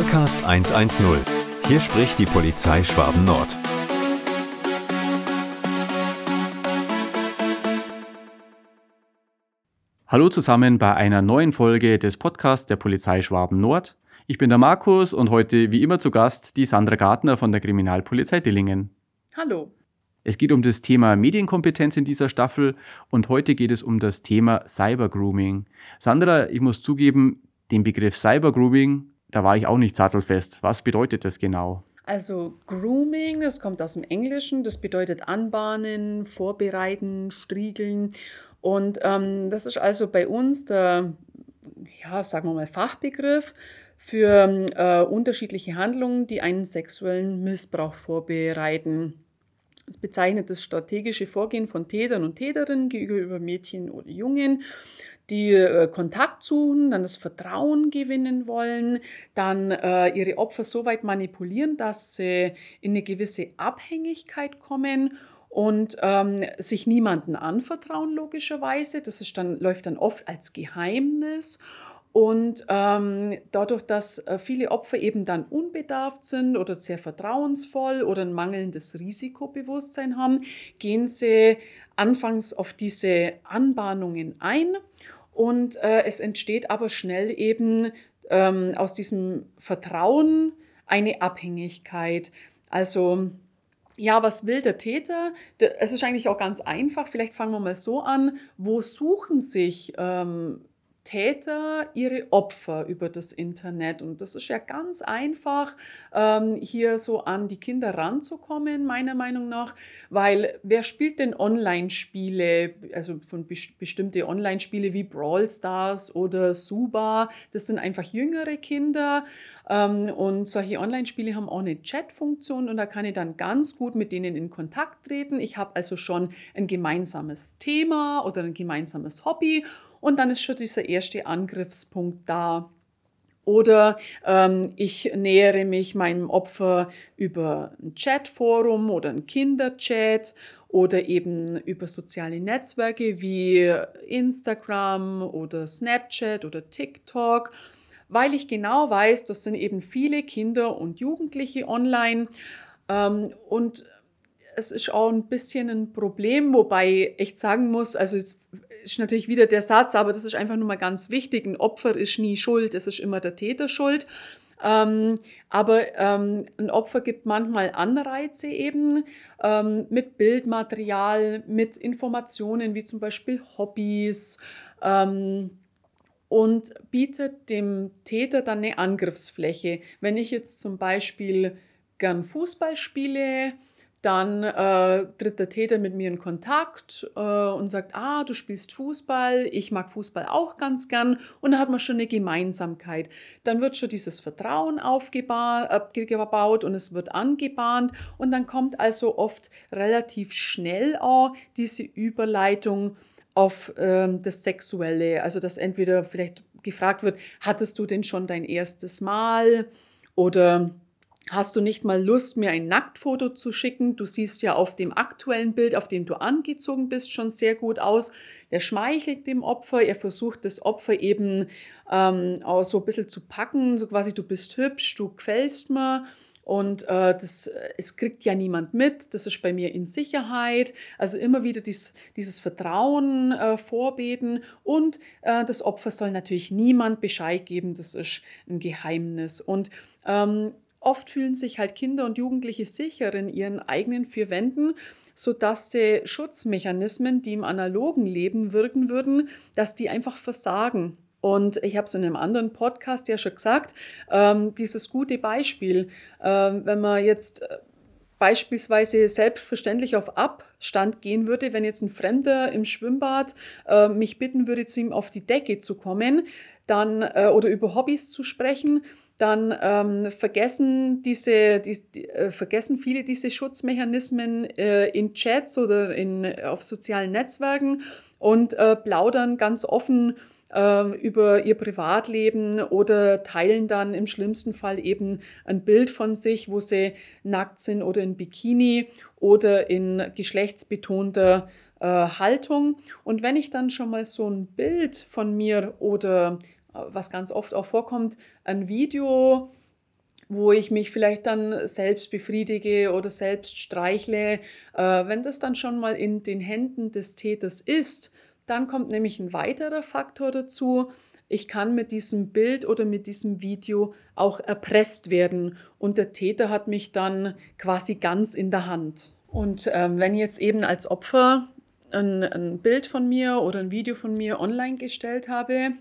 Callcast 110. Hier spricht die Polizei Schwaben Nord. Hallo zusammen bei einer neuen Folge des Podcasts der Polizei Schwaben Nord. Ich bin der Markus und heute wie immer zu Gast die Sandra Gartner von der Kriminalpolizei Dillingen. Hallo. Es geht um das Thema Medienkompetenz in dieser Staffel und heute geht es um das Thema Cybergrooming. Sandra, ich muss zugeben, den Begriff Cybergrooming, da war ich auch nicht sattelfest. Was bedeutet das genau? Also Grooming, das kommt aus dem Englischen, das bedeutet anbahnen, vorbereiten, striegeln. Und ähm, das ist also bei uns der, ja, sagen wir mal, Fachbegriff für äh, unterschiedliche Handlungen, die einen sexuellen Missbrauch vorbereiten. Es bezeichnet das strategische Vorgehen von Tätern und Täterinnen gegenüber Mädchen oder Jungen, die äh, Kontakt suchen, dann das Vertrauen gewinnen wollen, dann äh, ihre Opfer so weit manipulieren, dass sie in eine gewisse Abhängigkeit kommen und ähm, sich niemanden anvertrauen, logischerweise. Das ist dann, läuft dann oft als Geheimnis. Und ähm, dadurch, dass äh, viele Opfer eben dann unbedarft sind oder sehr vertrauensvoll oder ein mangelndes Risikobewusstsein haben, gehen sie anfangs auf diese Anbahnungen ein und äh, es entsteht aber schnell eben ähm, aus diesem Vertrauen eine Abhängigkeit. Also ja, was will der Täter? Es ist eigentlich auch ganz einfach. Vielleicht fangen wir mal so an. Wo suchen sich ähm, Täter ihre Opfer über das Internet. Und das ist ja ganz einfach, ähm, hier so an die Kinder ranzukommen, meiner Meinung nach, weil wer spielt denn Online-Spiele, also von best bestimmte Online-Spiele wie Brawl Stars oder Suba, das sind einfach jüngere Kinder. Ähm, und solche Online-Spiele haben auch eine Chat-Funktion und da kann ich dann ganz gut mit denen in Kontakt treten. Ich habe also schon ein gemeinsames Thema oder ein gemeinsames Hobby und dann ist schon dieser erste Angriffspunkt da. Oder ähm, ich nähere mich meinem Opfer über ein Chatforum oder ein Kinderchat oder eben über soziale Netzwerke wie Instagram oder Snapchat oder TikTok, weil ich genau weiß, das sind eben viele Kinder und Jugendliche online. Ähm, und es ist auch ein bisschen ein Problem, wobei ich sagen muss, also es ist natürlich wieder der Satz, aber das ist einfach nur mal ganz wichtig. Ein Opfer ist nie schuld, es ist immer der Täter schuld. Ähm, aber ähm, ein Opfer gibt manchmal Anreize eben ähm, mit Bildmaterial, mit Informationen wie zum Beispiel Hobbys ähm, und bietet dem Täter dann eine Angriffsfläche. Wenn ich jetzt zum Beispiel gern Fußball spiele, dann äh, tritt der Täter mit mir in Kontakt äh, und sagt, ah, du spielst Fußball, ich mag Fußball auch ganz gern. Und dann hat man schon eine Gemeinsamkeit. Dann wird schon dieses Vertrauen aufgebaut und es wird angebahnt. Und dann kommt also oft relativ schnell auch diese Überleitung auf äh, das Sexuelle, also dass entweder vielleicht gefragt wird, hattest du denn schon dein erstes Mal? Oder Hast du nicht mal Lust, mir ein Nacktfoto zu schicken? Du siehst ja auf dem aktuellen Bild, auf dem du angezogen bist, schon sehr gut aus. Er schmeichelt dem Opfer, er versucht das Opfer eben ähm, auch so ein bisschen zu packen, so quasi, du bist hübsch, du quälst mir. Und äh, das, es kriegt ja niemand mit, das ist bei mir in Sicherheit. Also immer wieder dies, dieses Vertrauen äh, vorbeten. Und äh, das Opfer soll natürlich niemand Bescheid geben, das ist ein Geheimnis. Und ähm, Oft fühlen sich halt Kinder und Jugendliche sicher in ihren eigenen vier Wänden, sodass sie Schutzmechanismen, die im analogen Leben wirken würden, dass die einfach versagen. Und ich habe es in einem anderen Podcast ja schon gesagt, ähm, dieses gute Beispiel, ähm, wenn man jetzt äh, beispielsweise selbstverständlich auf Abstand gehen würde, wenn jetzt ein Fremder im Schwimmbad äh, mich bitten würde, zu ihm auf die Decke zu kommen, dann äh, oder über Hobbys zu sprechen, dann ähm, vergessen, diese, die, die, äh, vergessen viele diese Schutzmechanismen äh, in Chats oder in, auf sozialen Netzwerken und äh, plaudern ganz offen ähm, über ihr Privatleben oder teilen dann im schlimmsten Fall eben ein Bild von sich, wo sie nackt sind oder in Bikini oder in geschlechtsbetonter äh, Haltung. Und wenn ich dann schon mal so ein Bild von mir oder was ganz oft auch vorkommt, ein Video wo ich mich vielleicht dann selbst befriedige oder selbst streichle. Äh, wenn das dann schon mal in den Händen des Täters ist, dann kommt nämlich ein weiterer Faktor dazu. Ich kann mit diesem Bild oder mit diesem Video auch erpresst werden und der Täter hat mich dann quasi ganz in der Hand. Und ähm, wenn jetzt eben als Opfer ein, ein, Bild von mir oder ein Video von mir online gestellt habe,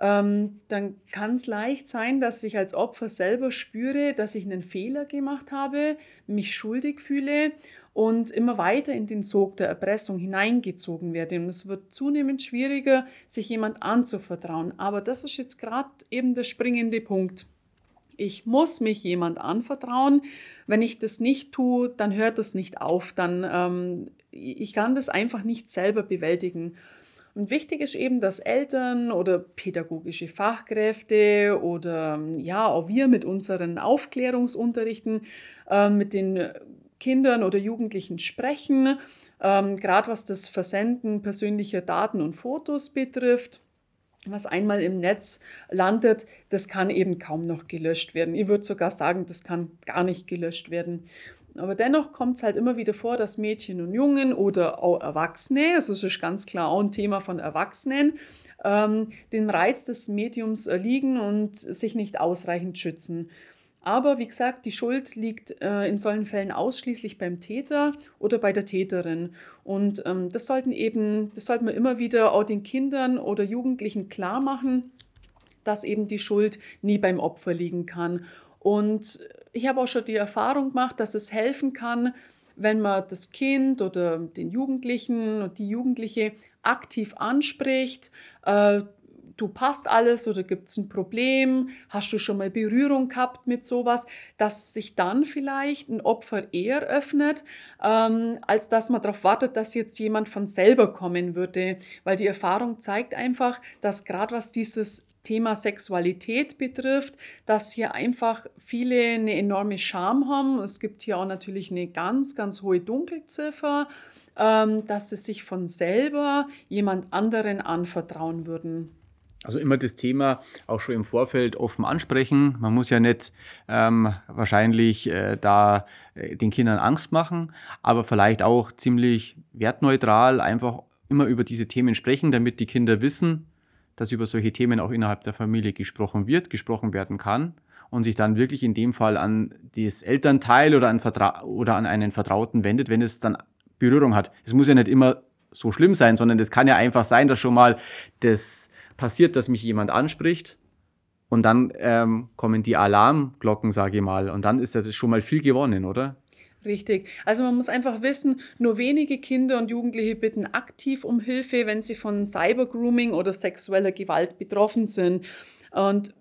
ähm, dann kann es leicht sein, dass ich als Opfer selber spüre, dass ich einen Fehler gemacht habe, mich schuldig fühle und immer weiter in den Sog der Erpressung hineingezogen werde. Und es wird zunehmend schwieriger, sich jemand anzuvertrauen. Aber das ist jetzt gerade eben der springende Punkt. Ich muss mich jemand anvertrauen. Wenn ich das nicht tue, dann hört das nicht auf. Dann ähm, ich kann das einfach nicht selber bewältigen. Und wichtig ist eben, dass Eltern oder pädagogische Fachkräfte oder ja auch wir mit unseren Aufklärungsunterrichten äh, mit den Kindern oder Jugendlichen sprechen, ähm, gerade was das Versenden persönlicher Daten und Fotos betrifft. Was einmal im Netz landet, das kann eben kaum noch gelöscht werden. Ich würde sogar sagen, das kann gar nicht gelöscht werden. Aber dennoch kommt es halt immer wieder vor, dass Mädchen und Jungen oder auch Erwachsene, also das ist ganz klar auch ein Thema von Erwachsenen, ähm, dem Reiz des Mediums erliegen und sich nicht ausreichend schützen. Aber wie gesagt, die Schuld liegt äh, in solchen Fällen ausschließlich beim Täter oder bei der Täterin. Und ähm, das sollten eben, das sollten wir immer wieder auch den Kindern oder Jugendlichen klar machen, dass eben die Schuld nie beim Opfer liegen kann. Und ich habe auch schon die Erfahrung gemacht, dass es helfen kann, wenn man das Kind oder den Jugendlichen und die Jugendliche aktiv anspricht, äh, du passt alles oder gibt es ein Problem, hast du schon mal Berührung gehabt mit sowas, dass sich dann vielleicht ein Opfer eher öffnet, ähm, als dass man darauf wartet, dass jetzt jemand von selber kommen würde. Weil die Erfahrung zeigt einfach, dass gerade was dieses Thema Sexualität betrifft, dass hier einfach viele eine enorme Scham haben. Es gibt hier auch natürlich eine ganz, ganz hohe Dunkelziffer, ähm, dass sie sich von selber jemand anderen anvertrauen würden. Also immer das Thema auch schon im Vorfeld offen ansprechen. Man muss ja nicht ähm, wahrscheinlich äh, da äh, den Kindern Angst machen, aber vielleicht auch ziemlich wertneutral einfach immer über diese Themen sprechen, damit die Kinder wissen, dass über solche Themen auch innerhalb der Familie gesprochen wird, gesprochen werden kann und sich dann wirklich in dem Fall an das Elternteil oder an, Vertra oder an einen Vertrauten wendet, wenn es dann Berührung hat. Es muss ja nicht immer so schlimm sein, sondern es kann ja einfach sein, dass schon mal das passiert, dass mich jemand anspricht und dann ähm, kommen die Alarmglocken, sage ich mal, und dann ist das schon mal viel gewonnen, oder? Richtig. Also man muss einfach wissen, nur wenige Kinder und Jugendliche bitten aktiv um Hilfe, wenn sie von Cybergrooming oder sexueller Gewalt betroffen sind. Und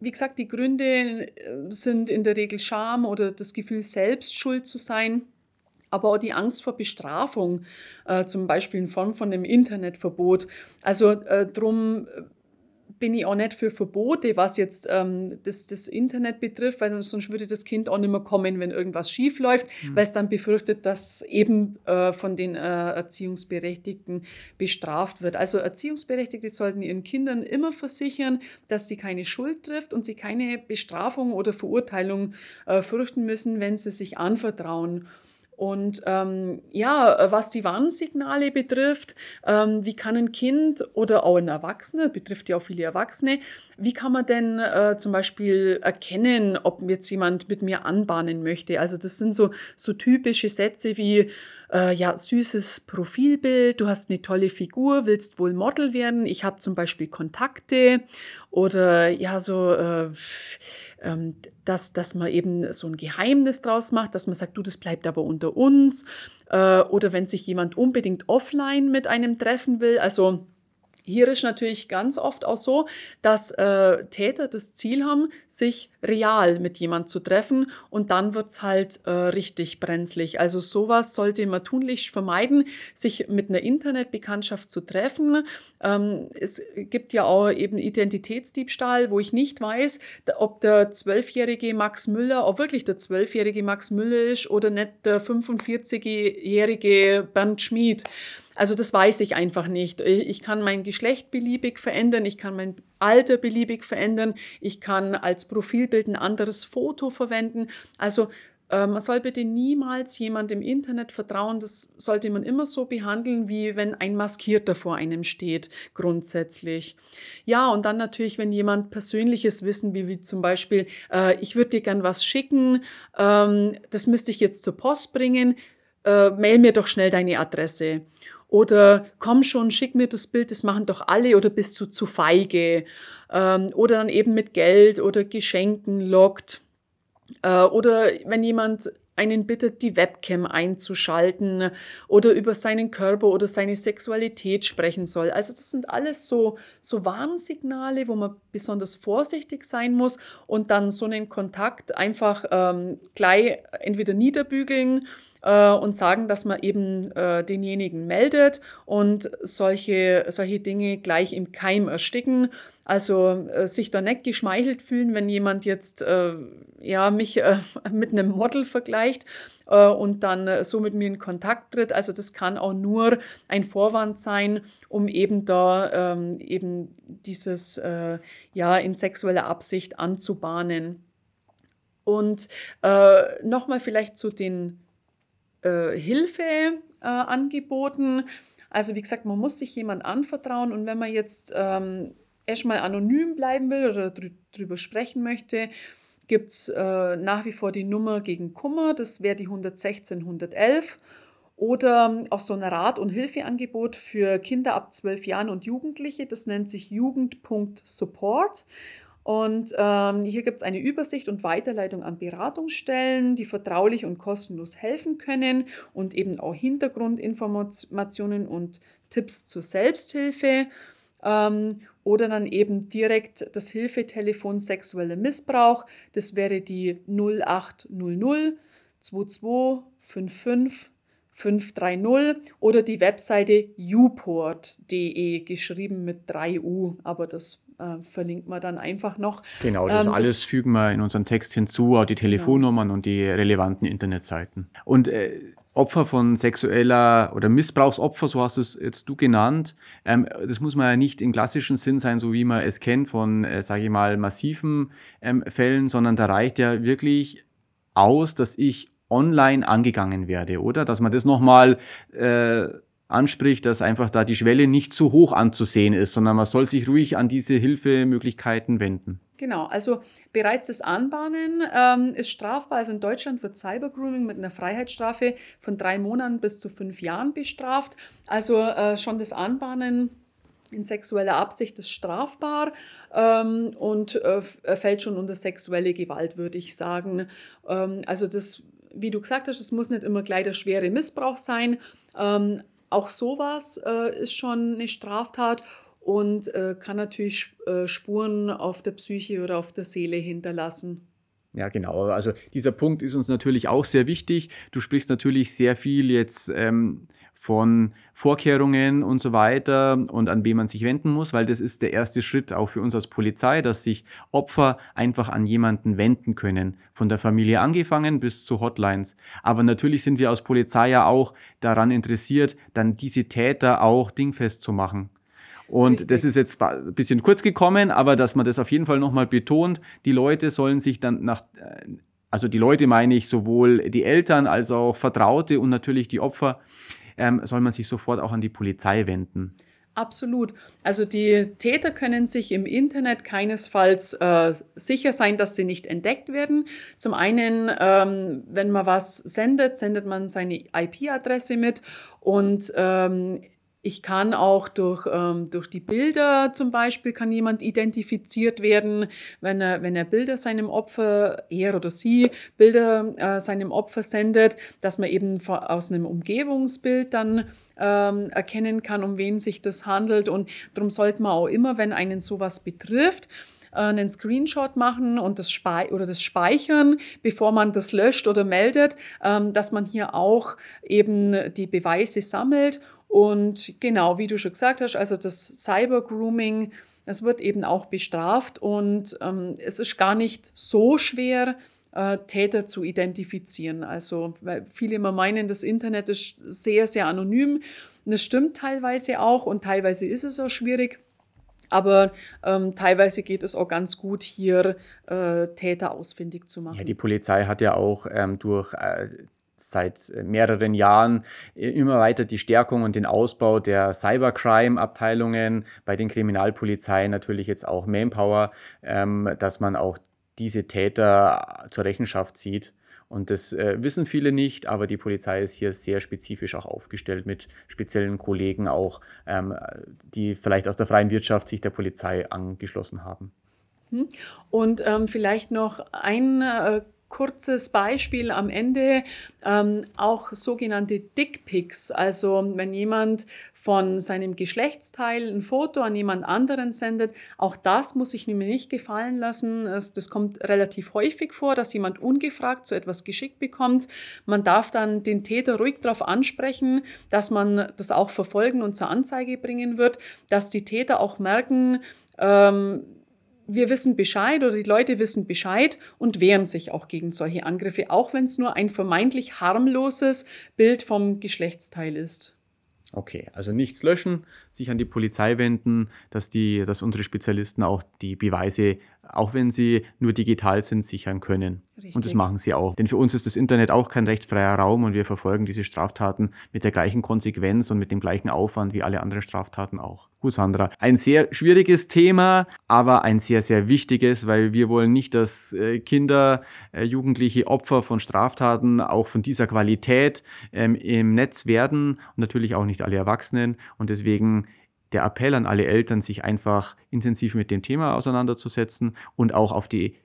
wie gesagt, die Gründe äh, sind in der Regel Scham oder das Gefühl, selbst schuld zu sein aber auch die Angst vor Bestrafung, äh, zum Beispiel in Form von einem Internetverbot. Also äh, drum äh, bin ich auch nicht für Verbote, was jetzt ähm, das, das Internet betrifft, weil sonst würde das Kind auch nicht mehr kommen, wenn irgendwas schief läuft, mhm. weil es dann befürchtet, dass eben äh, von den äh, Erziehungsberechtigten bestraft wird. Also Erziehungsberechtigte sollten ihren Kindern immer versichern, dass sie keine Schuld trifft und sie keine Bestrafung oder Verurteilung äh, fürchten müssen, wenn sie sich anvertrauen. Und ähm, ja, was die Warnsignale betrifft, ähm, wie kann ein Kind oder auch ein Erwachsener, betrifft ja auch viele Erwachsene, wie kann man denn äh, zum Beispiel erkennen, ob jetzt jemand mit mir anbahnen möchte? Also das sind so, so typische Sätze wie, äh, ja, süßes Profilbild, du hast eine tolle Figur, willst wohl Model werden, ich habe zum Beispiel Kontakte oder ja, so... Äh, ähm, dass, dass man eben so ein Geheimnis draus macht, dass man sagt, du, das bleibt aber unter uns. Äh, oder wenn sich jemand unbedingt offline mit einem treffen will, also hier ist natürlich ganz oft auch so, dass äh, Täter das Ziel haben, sich real mit jemand zu treffen und dann wird's halt äh, richtig brenzlig. Also sowas sollte man tunlichst vermeiden, sich mit einer Internetbekanntschaft zu treffen. Ähm, es gibt ja auch eben Identitätsdiebstahl, wo ich nicht weiß, ob der zwölfjährige Max Müller auch wirklich der zwölfjährige Max Müller ist oder nicht der 45-jährige Bernd Schmid. Also das weiß ich einfach nicht. Ich kann mein Geschlecht beliebig verändern, ich kann mein Alter beliebig verändern, ich kann als Profilbild ein anderes Foto verwenden. Also äh, man soll bitte niemals jemand im Internet vertrauen. Das sollte man immer so behandeln, wie wenn ein Maskierter vor einem steht, grundsätzlich. Ja, und dann natürlich, wenn jemand persönliches Wissen, wie, wie zum Beispiel, äh, ich würde dir gern was schicken, ähm, das müsste ich jetzt zur Post bringen, äh, mail mir doch schnell deine Adresse. Oder komm schon, schick mir das Bild, das machen doch alle oder bist du zu feige? Ähm, oder dann eben mit Geld oder Geschenken lockt. Äh, oder wenn jemand einen bittet, die Webcam einzuschalten oder über seinen Körper oder seine Sexualität sprechen soll. Also das sind alles so, so Warnsignale, wo man besonders vorsichtig sein muss und dann so einen Kontakt einfach ähm, gleich entweder niederbügeln äh, und sagen, dass man eben äh, denjenigen meldet und solche, solche Dinge gleich im Keim ersticken. Also äh, sich da nicht geschmeichelt fühlen, wenn jemand jetzt äh, ja, mich äh, mit einem Model vergleicht äh, und dann äh, so mit mir in Kontakt tritt. Also das kann auch nur ein Vorwand sein, um eben da ähm, eben dieses äh, ja in sexueller Absicht anzubahnen. Und nochmal vielleicht zu den Hilfeangeboten. Also wie gesagt, man muss sich jemand anvertrauen und wenn man jetzt ähm, erstmal anonym bleiben will oder drüber sprechen möchte, gibt es äh, nach wie vor die Nummer gegen Kummer, das wäre die 116 111. Oder auch so ein Rat- und Hilfeangebot für Kinder ab 12 Jahren und Jugendliche, das nennt sich Jugend.support. Und ähm, hier gibt es eine Übersicht und Weiterleitung an Beratungsstellen, die vertraulich und kostenlos helfen können und eben auch Hintergrundinformationen und Tipps zur Selbsthilfe. Ähm, oder dann eben direkt das Hilfetelefon sexueller Missbrauch. Das wäre die 0800 22 55 530 oder die Webseite uport.de, geschrieben mit 3U, aber das äh, verlinkt man dann einfach noch. Genau, das ähm, alles das fügen wir in unseren Text hinzu, auch die Telefonnummern genau. und die relevanten Internetseiten. Und äh, Opfer von sexueller oder Missbrauchsopfer, so hast es jetzt du genannt. Ähm, das muss man ja nicht im klassischen Sinn sein, so wie man es kennt von, äh, sage ich mal, massiven ähm, Fällen, sondern da reicht ja wirklich aus, dass ich online angegangen werde, oder? Dass man das nochmal äh, anspricht, dass einfach da die Schwelle nicht zu hoch anzusehen ist, sondern man soll sich ruhig an diese Hilfemöglichkeiten wenden. Genau, also bereits das Anbahnen ähm, ist strafbar. Also in Deutschland wird Cybergrooming mit einer Freiheitsstrafe von drei Monaten bis zu fünf Jahren bestraft. Also äh, schon das Anbahnen in sexueller Absicht ist strafbar ähm, und äh, fällt schon unter sexuelle Gewalt, würde ich sagen. Ähm, also das, wie du gesagt hast, es muss nicht immer gleich der schwere Missbrauch sein. Ähm, auch sowas äh, ist schon eine Straftat und äh, kann natürlich äh, Spuren auf der Psyche oder auf der Seele hinterlassen. Ja, genau. Also dieser Punkt ist uns natürlich auch sehr wichtig. Du sprichst natürlich sehr viel jetzt ähm, von Vorkehrungen und so weiter und an wen man sich wenden muss, weil das ist der erste Schritt auch für uns als Polizei, dass sich Opfer einfach an jemanden wenden können, von der Familie angefangen bis zu Hotlines. Aber natürlich sind wir als Polizei ja auch daran interessiert, dann diese Täter auch dingfest zu machen. Und das ist jetzt ein bisschen kurz gekommen, aber dass man das auf jeden Fall nochmal betont, die Leute sollen sich dann nach, äh, also die Leute meine ich sowohl die Eltern als auch Vertraute und natürlich die Opfer, ähm, soll man sich sofort auch an die Polizei wenden. Absolut. Also die Täter können sich im Internet keinesfalls äh, sicher sein, dass sie nicht entdeckt werden. Zum einen, ähm, wenn man was sendet, sendet man seine IP-Adresse mit und ähm, ich kann auch durch, ähm, durch die Bilder zum Beispiel, kann jemand identifiziert werden, wenn er, wenn er Bilder seinem Opfer, er oder sie Bilder äh, seinem Opfer sendet, dass man eben aus einem Umgebungsbild dann ähm, erkennen kann, um wen sich das handelt. Und darum sollte man auch immer, wenn einen sowas betrifft, äh, einen Screenshot machen und das oder das Speichern, bevor man das löscht oder meldet, ähm, dass man hier auch eben die Beweise sammelt und genau, wie du schon gesagt hast, also das Cyber-Grooming, das wird eben auch bestraft und ähm, es ist gar nicht so schwer, äh, Täter zu identifizieren. Also, weil viele immer meinen, das Internet ist sehr, sehr anonym. Und das stimmt teilweise auch und teilweise ist es auch schwierig. Aber ähm, teilweise geht es auch ganz gut, hier äh, Täter ausfindig zu machen. Ja, die Polizei hat ja auch ähm, durch äh, seit mehreren Jahren immer weiter die Stärkung und den Ausbau der Cybercrime-Abteilungen bei den Kriminalpolizeien, natürlich jetzt auch Manpower, ähm, dass man auch diese Täter zur Rechenschaft zieht. Und das äh, wissen viele nicht, aber die Polizei ist hier sehr spezifisch auch aufgestellt mit speziellen Kollegen auch, ähm, die vielleicht aus der freien Wirtschaft sich der Polizei angeschlossen haben. Hm. Und ähm, vielleicht noch ein äh, kurzes Beispiel am Ende, ähm, auch sogenannte Dickpics. Also wenn jemand von seinem Geschlechtsteil ein Foto an jemand anderen sendet, auch das muss ich mir nicht gefallen lassen. Es, das kommt relativ häufig vor, dass jemand ungefragt so etwas geschickt bekommt. Man darf dann den Täter ruhig darauf ansprechen, dass man das auch verfolgen und zur Anzeige bringen wird, dass die Täter auch merken, ähm, wir wissen Bescheid oder die Leute wissen Bescheid und wehren sich auch gegen solche Angriffe, auch wenn es nur ein vermeintlich harmloses Bild vom Geschlechtsteil ist. Okay, also nichts löschen, sich an die Polizei wenden, dass, die, dass unsere Spezialisten auch die Beweise, auch wenn sie nur digital sind, sichern können. Richtig. Und das machen sie auch. Denn für uns ist das Internet auch kein rechtsfreier Raum und wir verfolgen diese Straftaten mit der gleichen Konsequenz und mit dem gleichen Aufwand wie alle anderen Straftaten auch. Gut, Sandra. Ein sehr schwieriges Thema, aber ein sehr, sehr wichtiges, weil wir wollen nicht, dass äh, Kinder, äh, Jugendliche Opfer von Straftaten auch von dieser Qualität ähm, im Netz werden und natürlich auch nicht alle Erwachsenen. Und deswegen der Appell an alle Eltern, sich einfach intensiv mit dem Thema auseinanderzusetzen und auch auf die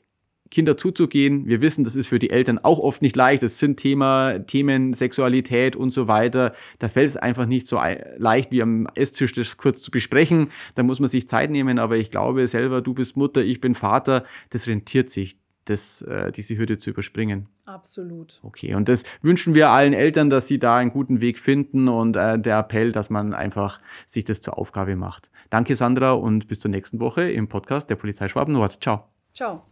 Kinder zuzugehen. Wir wissen, das ist für die Eltern auch oft nicht leicht. Das sind Thema, Themen Sexualität und so weiter. Da fällt es einfach nicht so leicht, wie am Esstisch das kurz zu besprechen. Da muss man sich Zeit nehmen. Aber ich glaube selber, du bist Mutter, ich bin Vater. Das rentiert sich, das, äh, diese Hürde zu überspringen. Absolut. Okay, und das wünschen wir allen Eltern, dass sie da einen guten Weg finden und äh, der Appell, dass man einfach sich das zur Aufgabe macht. Danke, Sandra, und bis zur nächsten Woche im Podcast der Polizei Schwaben Nord. Ciao. Ciao.